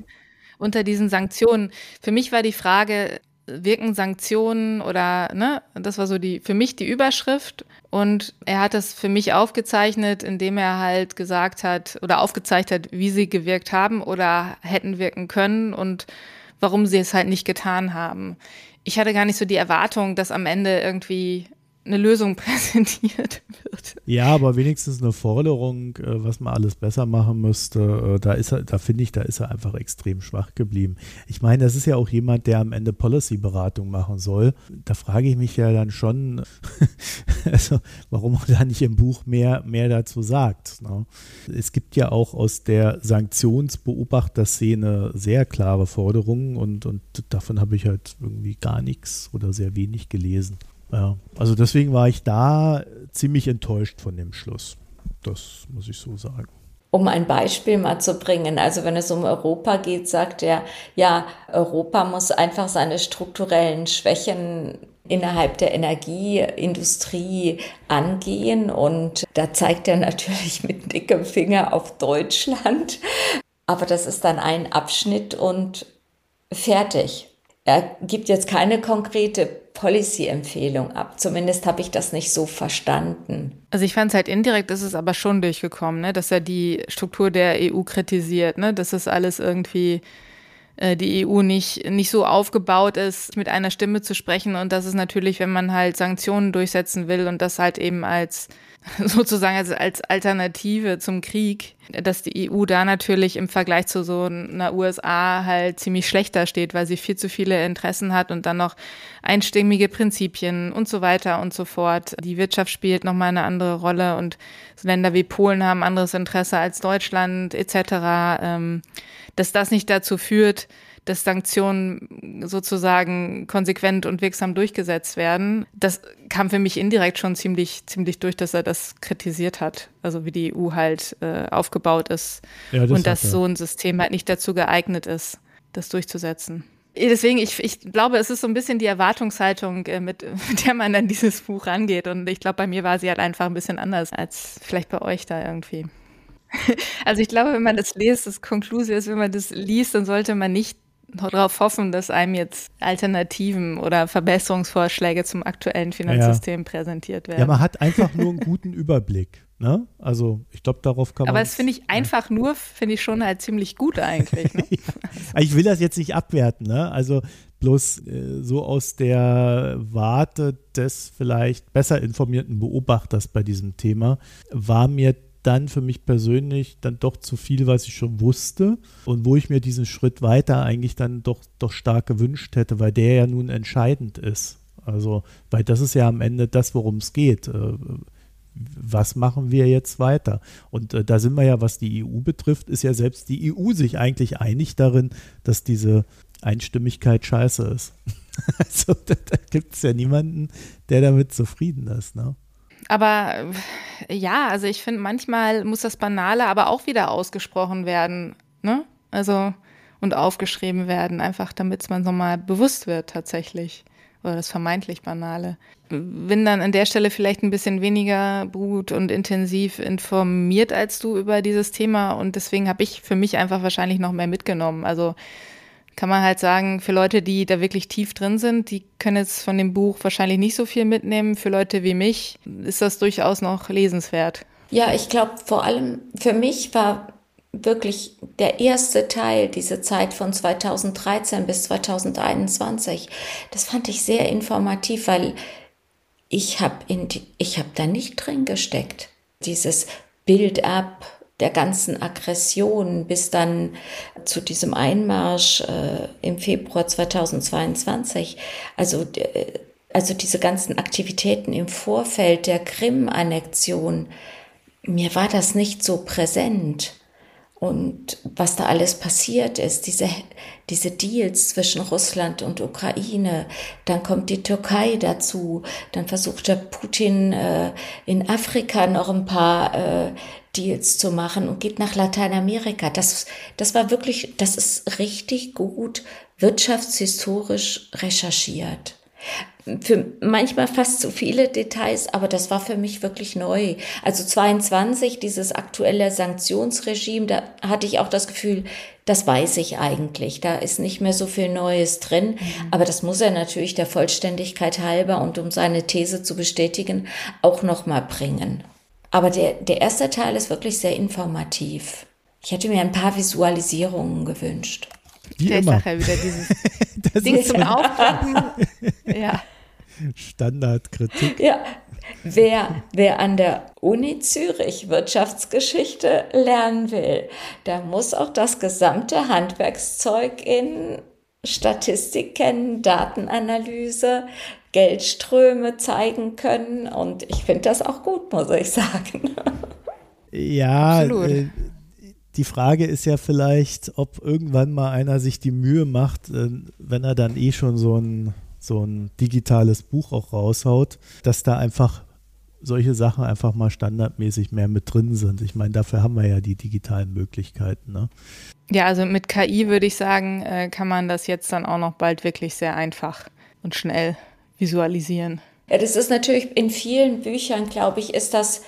unter diesen Sanktionen. Für mich war die Frage, wirken Sanktionen oder, ne, das war so die, für mich die Überschrift. Und er hat das für mich aufgezeichnet, indem er halt gesagt hat oder aufgezeigt hat, wie sie gewirkt haben oder hätten wirken können und warum sie es halt nicht getan haben. Ich hatte gar nicht so die Erwartung, dass am Ende irgendwie eine Lösung präsentiert wird. Ja, aber wenigstens eine Forderung, äh, was man alles besser machen müsste. Äh, da ist er, da finde ich, da ist er einfach extrem schwach geblieben. Ich meine, das ist ja auch jemand, der am Ende Policy-Beratung machen soll. Da frage ich mich ja dann schon, also, warum er da nicht im Buch mehr, mehr dazu sagt. Ne? Es gibt ja auch aus der Sanktionsbeobachterszene sehr klare Forderungen und, und davon habe ich halt irgendwie gar nichts oder sehr wenig gelesen. Ja, also deswegen war ich da ziemlich enttäuscht von dem Schluss. Das muss ich so sagen. Um ein Beispiel mal zu bringen, also wenn es um Europa geht, sagt er, ja, Europa muss einfach seine strukturellen Schwächen innerhalb der Energieindustrie angehen. Und da zeigt er natürlich mit dickem Finger auf Deutschland. Aber das ist dann ein Abschnitt und fertig. Er gibt jetzt keine konkrete Policy-Empfehlung ab. Zumindest habe ich das nicht so verstanden. Also ich fand es halt indirekt, ist es aber schon durchgekommen, ne? dass er die Struktur der EU kritisiert, ne? dass es alles irgendwie äh, die EU nicht, nicht so aufgebaut ist, mit einer Stimme zu sprechen und dass es natürlich, wenn man halt Sanktionen durchsetzen will und das halt eben als sozusagen als, als Alternative zum Krieg, dass die EU da natürlich im Vergleich zu so einer USA halt ziemlich schlechter steht, weil sie viel zu viele Interessen hat und dann noch einstimmige Prinzipien und so weiter und so fort. Die Wirtschaft spielt nochmal eine andere Rolle und Länder wie Polen haben anderes Interesse als Deutschland etc. Ähm, dass das nicht dazu führt, dass Sanktionen sozusagen konsequent und wirksam durchgesetzt werden. Das kam für mich indirekt schon ziemlich, ziemlich durch, dass er das kritisiert hat. Also wie die EU halt äh, aufgebaut ist ja, das und dass so ein System halt nicht dazu geeignet ist, das durchzusetzen. Deswegen, ich, ich glaube, es ist so ein bisschen die Erwartungshaltung, äh, mit, mit der man dann dieses Buch rangeht. Und ich glaube, bei mir war sie halt einfach ein bisschen anders als vielleicht bei euch da irgendwie. Also ich glaube, wenn man das liest, das Konklusion ist, wenn man das liest, dann sollte man nicht darauf hoffen, dass einem jetzt Alternativen oder Verbesserungsvorschläge zum aktuellen Finanzsystem ja. präsentiert werden. Ja, man hat einfach nur einen guten Überblick. Ne? Also ich glaube, darauf kann man. Aber das finde ich einfach ja. nur, finde ich schon halt ziemlich gut eigentlich. Ne? Ich will das jetzt nicht abwerten, ne? Also bloß äh, so aus der Warte des vielleicht besser informierten Beobachters bei diesem Thema war mir dann für mich persönlich dann doch zu viel, was ich schon wusste und wo ich mir diesen Schritt weiter eigentlich dann doch, doch stark gewünscht hätte, weil der ja nun entscheidend ist. Also, weil das ist ja am Ende das, worum es geht. Äh, was machen wir jetzt weiter? Und äh, da sind wir ja, was die EU betrifft, ist ja selbst die EU sich eigentlich einig darin, dass diese Einstimmigkeit scheiße ist. also da, da gibt es ja niemanden, der damit zufrieden ist. Ne? Aber ja, also ich finde, manchmal muss das Banale aber auch wieder ausgesprochen werden. Ne? Also und aufgeschrieben werden, einfach damit es man nochmal bewusst wird tatsächlich. Oder das vermeintlich Banale. Bin dann an der Stelle vielleicht ein bisschen weniger gut und intensiv informiert als du über dieses Thema und deswegen habe ich für mich einfach wahrscheinlich noch mehr mitgenommen. Also kann man halt sagen, für Leute, die da wirklich tief drin sind, die können jetzt von dem Buch wahrscheinlich nicht so viel mitnehmen. Für Leute wie mich ist das durchaus noch lesenswert. Ja, ich glaube, vor allem für mich war wirklich der erste Teil, diese Zeit von 2013 bis 2021, das fand ich sehr informativ, weil ich habe habe da nicht drin gesteckt. Dieses Build-up, der ganzen Aggression bis dann zu diesem Einmarsch äh, im Februar 2022. Also, äh, also diese ganzen Aktivitäten im Vorfeld der Krim-Annexion, mir war das nicht so präsent und was da alles passiert ist, diese, diese Deals zwischen Russland und Ukraine, dann kommt die Türkei dazu, dann versucht der Putin äh, in Afrika noch ein paar äh, Deals zu machen und geht nach Lateinamerika. Das, das war wirklich, das ist richtig gut wirtschaftshistorisch recherchiert für manchmal fast zu viele Details, aber das war für mich wirklich neu. Also 22, dieses aktuelle Sanktionsregime, da hatte ich auch das Gefühl, das weiß ich eigentlich. Da ist nicht mehr so viel Neues drin. Mhm. Aber das muss er natürlich der Vollständigkeit halber und um seine These zu bestätigen, auch nochmal bringen. Aber der, der erste Teil ist wirklich sehr informativ. Ich hätte mir ein paar Visualisierungen gewünscht. Wie der immer. Ja wieder dieses Ding zum Aufklappen. ja. Standardkritik. Ja, wer, wer an der Uni Zürich Wirtschaftsgeschichte lernen will, der muss auch das gesamte Handwerkszeug in Statistik kennen, Datenanalyse, Geldströme zeigen können. Und ich finde das auch gut, muss ich sagen. Ja, äh, die Frage ist ja vielleicht, ob irgendwann mal einer sich die Mühe macht, äh, wenn er dann eh schon so ein so ein digitales Buch auch raushaut, dass da einfach solche Sachen einfach mal standardmäßig mehr mit drin sind. Ich meine, dafür haben wir ja die digitalen Möglichkeiten. Ne? Ja, also mit KI würde ich sagen, äh, kann man das jetzt dann auch noch bald wirklich sehr einfach und schnell visualisieren. Ja, das ist natürlich in vielen Büchern, glaube ich, ist das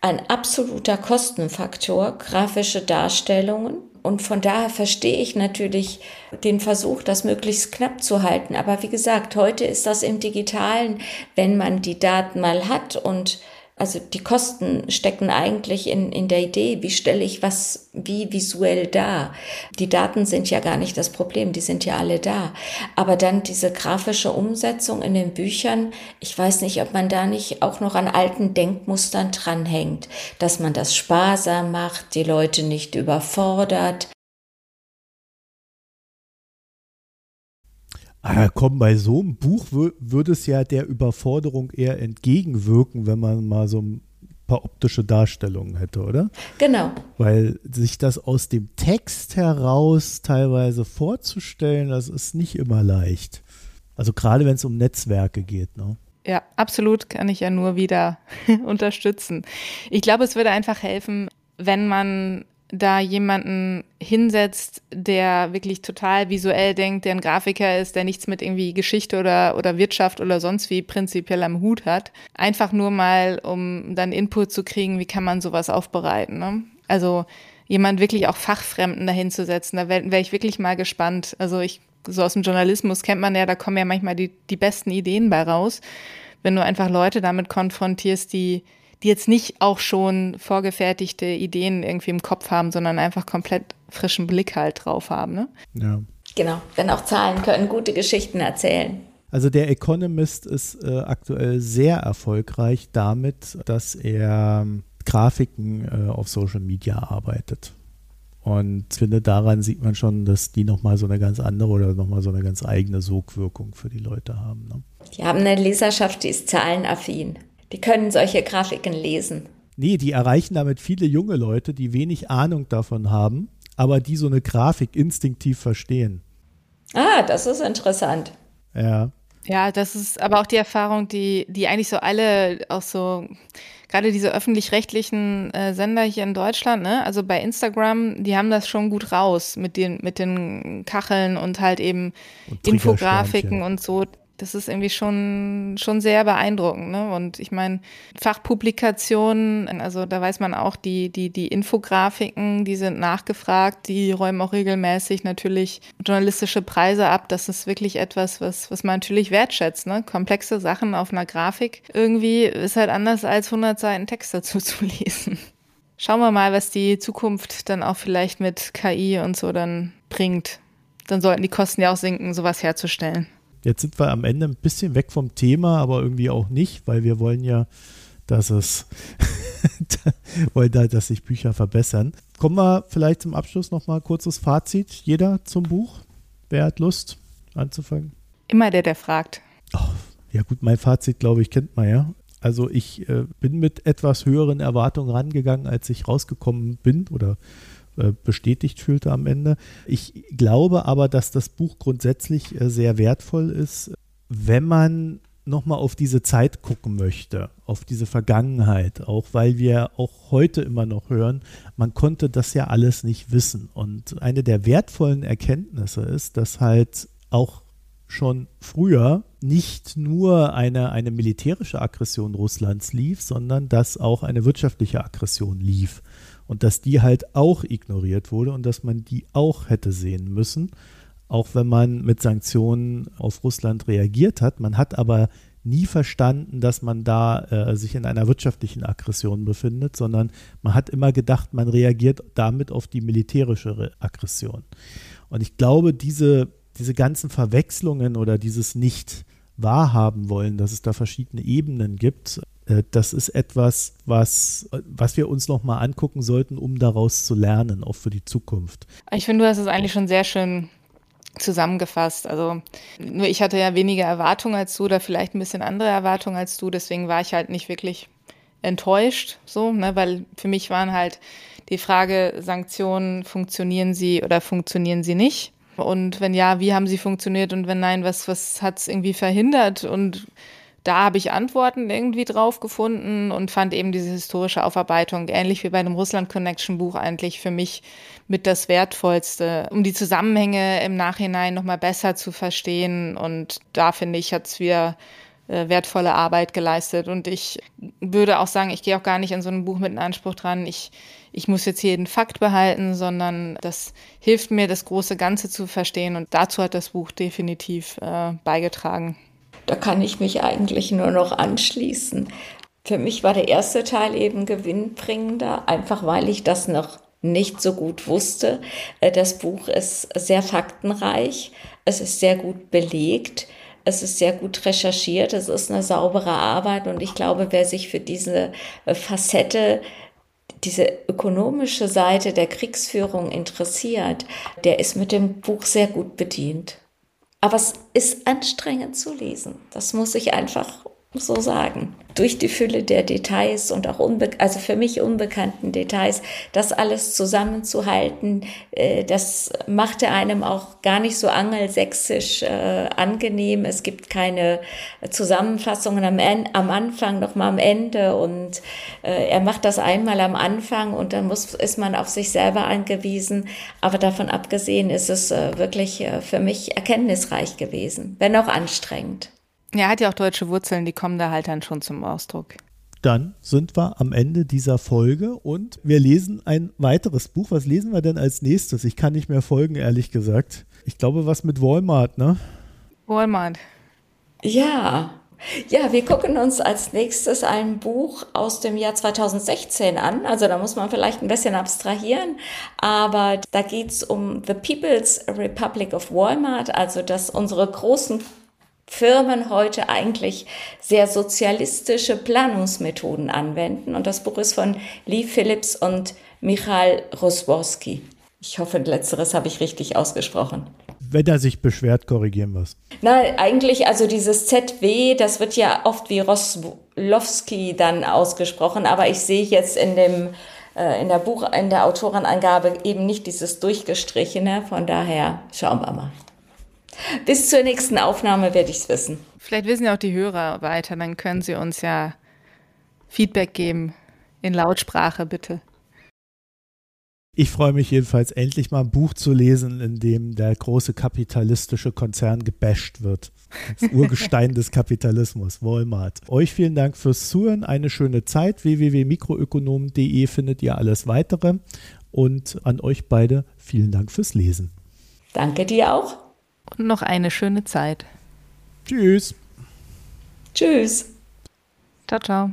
ein absoluter Kostenfaktor, grafische Darstellungen. Und von daher verstehe ich natürlich den Versuch, das möglichst knapp zu halten. Aber wie gesagt, heute ist das im digitalen, wenn man die Daten mal hat und also die Kosten stecken eigentlich in, in der Idee, wie stelle ich was wie visuell dar. Die Daten sind ja gar nicht das Problem, die sind ja alle da. Aber dann diese grafische Umsetzung in den Büchern, ich weiß nicht, ob man da nicht auch noch an alten Denkmustern dranhängt, dass man das sparsam macht, die Leute nicht überfordert. Ah, komm, bei so einem Buch würde es ja der Überforderung eher entgegenwirken, wenn man mal so ein paar optische Darstellungen hätte, oder? Genau. Weil sich das aus dem Text heraus teilweise vorzustellen, das ist nicht immer leicht. Also gerade wenn es um Netzwerke geht, ne? Ja, absolut kann ich ja nur wieder unterstützen. Ich glaube, es würde einfach helfen, wenn man da jemanden hinsetzt, der wirklich total visuell denkt, der ein Grafiker ist, der nichts mit irgendwie Geschichte oder, oder Wirtschaft oder sonst wie prinzipiell am Hut hat. Einfach nur mal, um dann Input zu kriegen, wie kann man sowas aufbereiten. Ne? Also jemand wirklich auch Fachfremden dahin zu setzen, da wäre wär ich wirklich mal gespannt. Also ich, so aus dem Journalismus kennt man ja, da kommen ja manchmal die, die besten Ideen bei raus. Wenn du einfach Leute damit konfrontierst, die die jetzt nicht auch schon vorgefertigte Ideen irgendwie im Kopf haben, sondern einfach komplett frischen Blick halt drauf haben. Ne? Ja. Genau, denn auch Zahlen können gute Geschichten erzählen. Also der Economist ist äh, aktuell sehr erfolgreich damit, dass er ähm, Grafiken äh, auf Social Media arbeitet. Und ich finde, daran sieht man schon, dass die nochmal so eine ganz andere oder nochmal so eine ganz eigene Sogwirkung für die Leute haben. Ne? Die haben eine Leserschaft, die ist zahlenaffin. Die können solche Grafiken lesen. Nee, die erreichen damit viele junge Leute, die wenig Ahnung davon haben, aber die so eine Grafik instinktiv verstehen. Ah, das ist interessant. Ja. Ja, das ist aber auch die Erfahrung, die, die eigentlich so alle, auch so, gerade diese öffentlich-rechtlichen äh, Sender hier in Deutschland, ne, also bei Instagram, die haben das schon gut raus mit den, mit den Kacheln und halt eben und Infografiken und so das ist irgendwie schon, schon sehr beeindruckend. Ne? Und ich meine, Fachpublikationen, also da weiß man auch, die, die, die Infografiken, die sind nachgefragt, die räumen auch regelmäßig natürlich journalistische Preise ab. Das ist wirklich etwas, was, was man natürlich wertschätzt. Ne? Komplexe Sachen auf einer Grafik irgendwie ist halt anders als 100 Seiten Text dazu zu lesen. Schauen wir mal, was die Zukunft dann auch vielleicht mit KI und so dann bringt. Dann sollten die Kosten ja auch sinken, sowas herzustellen. Jetzt sind wir am Ende ein bisschen weg vom Thema, aber irgendwie auch nicht, weil wir wollen ja, dass es wollen da, dass sich Bücher verbessern. Kommen wir vielleicht zum Abschluss noch mal kurzes Fazit. Jeder zum Buch. Wer hat Lust anzufangen? Immer der, der fragt. Oh, ja gut, mein Fazit, glaube ich, kennt man ja. Also ich äh, bin mit etwas höheren Erwartungen rangegangen, als ich rausgekommen bin oder äh, bestätigt fühlte am Ende. Ich glaube aber, dass das Buch grundsätzlich äh, sehr wertvoll ist, wenn man nochmal auf diese Zeit gucken möchte, auf diese Vergangenheit, auch weil wir auch heute immer noch hören, man konnte das ja alles nicht wissen. Und eine der wertvollen Erkenntnisse ist, dass halt auch schon früher nicht nur eine, eine militärische Aggression Russlands lief, sondern dass auch eine wirtschaftliche Aggression lief und dass die halt auch ignoriert wurde und dass man die auch hätte sehen müssen, auch wenn man mit Sanktionen auf Russland reagiert hat. Man hat aber nie verstanden, dass man da äh, sich in einer wirtschaftlichen Aggression befindet, sondern man hat immer gedacht, man reagiert damit auf die militärische Aggression. Und ich glaube, diese, diese ganzen Verwechslungen oder dieses nicht wahrhaben wollen, dass es da verschiedene Ebenen gibt, das ist etwas, was, was wir uns nochmal angucken sollten, um daraus zu lernen, auch für die Zukunft. Ich finde, du hast es eigentlich schon sehr schön zusammengefasst. Also nur ich hatte ja weniger Erwartungen als du oder vielleicht ein bisschen andere Erwartungen als du, deswegen war ich halt nicht wirklich enttäuscht, so, ne, weil für mich waren halt die Frage, Sanktionen, funktionieren sie oder funktionieren sie nicht? Und wenn ja, wie haben sie funktioniert und wenn nein, was, was hat es irgendwie verhindert und da habe ich Antworten irgendwie drauf gefunden und fand eben diese historische Aufarbeitung, ähnlich wie bei dem Russland Connection Buch, eigentlich für mich mit das Wertvollste, um die Zusammenhänge im Nachhinein nochmal besser zu verstehen. Und da finde ich, hat es wieder äh, wertvolle Arbeit geleistet. Und ich würde auch sagen, ich gehe auch gar nicht an so einem Buch mit einem Anspruch dran, ich, ich muss jetzt jeden Fakt behalten, sondern das hilft mir, das große Ganze zu verstehen. Und dazu hat das Buch definitiv äh, beigetragen. Da kann ich mich eigentlich nur noch anschließen. Für mich war der erste Teil eben gewinnbringender, einfach weil ich das noch nicht so gut wusste. Äh, das Buch ist sehr faktenreich, es ist sehr gut belegt, es ist sehr gut recherchiert, es ist eine saubere Arbeit und ich glaube, wer sich für diese äh, Facette diese ökonomische Seite der Kriegsführung interessiert, der ist mit dem Buch sehr gut bedient. Aber es ist anstrengend zu lesen. Das muss ich einfach so sagen durch die Fülle der Details und auch unbe also für mich unbekannten Details, das alles zusammenzuhalten, äh, das machte einem auch gar nicht so angelsächsisch äh, angenehm. Es gibt keine Zusammenfassungen am, am Anfang, noch mal am Ende und äh, er macht das einmal am Anfang und dann muss, ist man auf sich selber angewiesen. Aber davon abgesehen ist es äh, wirklich äh, für mich erkenntnisreich gewesen, wenn auch anstrengend. Er hat ja auch deutsche Wurzeln, die kommen da halt dann schon zum Ausdruck. Dann sind wir am Ende dieser Folge und wir lesen ein weiteres Buch. Was lesen wir denn als nächstes? Ich kann nicht mehr folgen, ehrlich gesagt. Ich glaube, was mit Walmart, ne? Walmart. Ja. Ja, wir gucken uns als nächstes ein Buch aus dem Jahr 2016 an. Also da muss man vielleicht ein bisschen abstrahieren, aber da geht es um The People's Republic of Walmart, also dass unsere großen Firmen heute eigentlich sehr sozialistische Planungsmethoden anwenden. Und das Buch ist von Lee Phillips und Michael Rosworski. Ich hoffe, letzteres habe ich richtig ausgesprochen. Wenn er sich beschwert, korrigieren wir es. Na, eigentlich, also dieses ZW, das wird ja oft wie Roslowski dann ausgesprochen, aber ich sehe jetzt in dem äh, in der Buch, in der Autorenangabe eben nicht dieses durchgestrichene, von daher schauen wir mal. Bis zur nächsten Aufnahme werde ich es wissen. Vielleicht wissen ja auch die Hörer weiter, dann können sie uns ja Feedback geben. In Lautsprache, bitte. Ich freue mich jedenfalls endlich mal ein Buch zu lesen, in dem der große kapitalistische Konzern gebasht wird. Das Urgestein des Kapitalismus, Walmart. Euch vielen Dank fürs Zuhören, eine schöne Zeit. www.mikroökonom.de findet ihr alles weitere. Und an euch beide vielen Dank fürs Lesen. Danke dir auch und noch eine schöne Zeit. Tschüss. Tschüss. Ciao, ciao.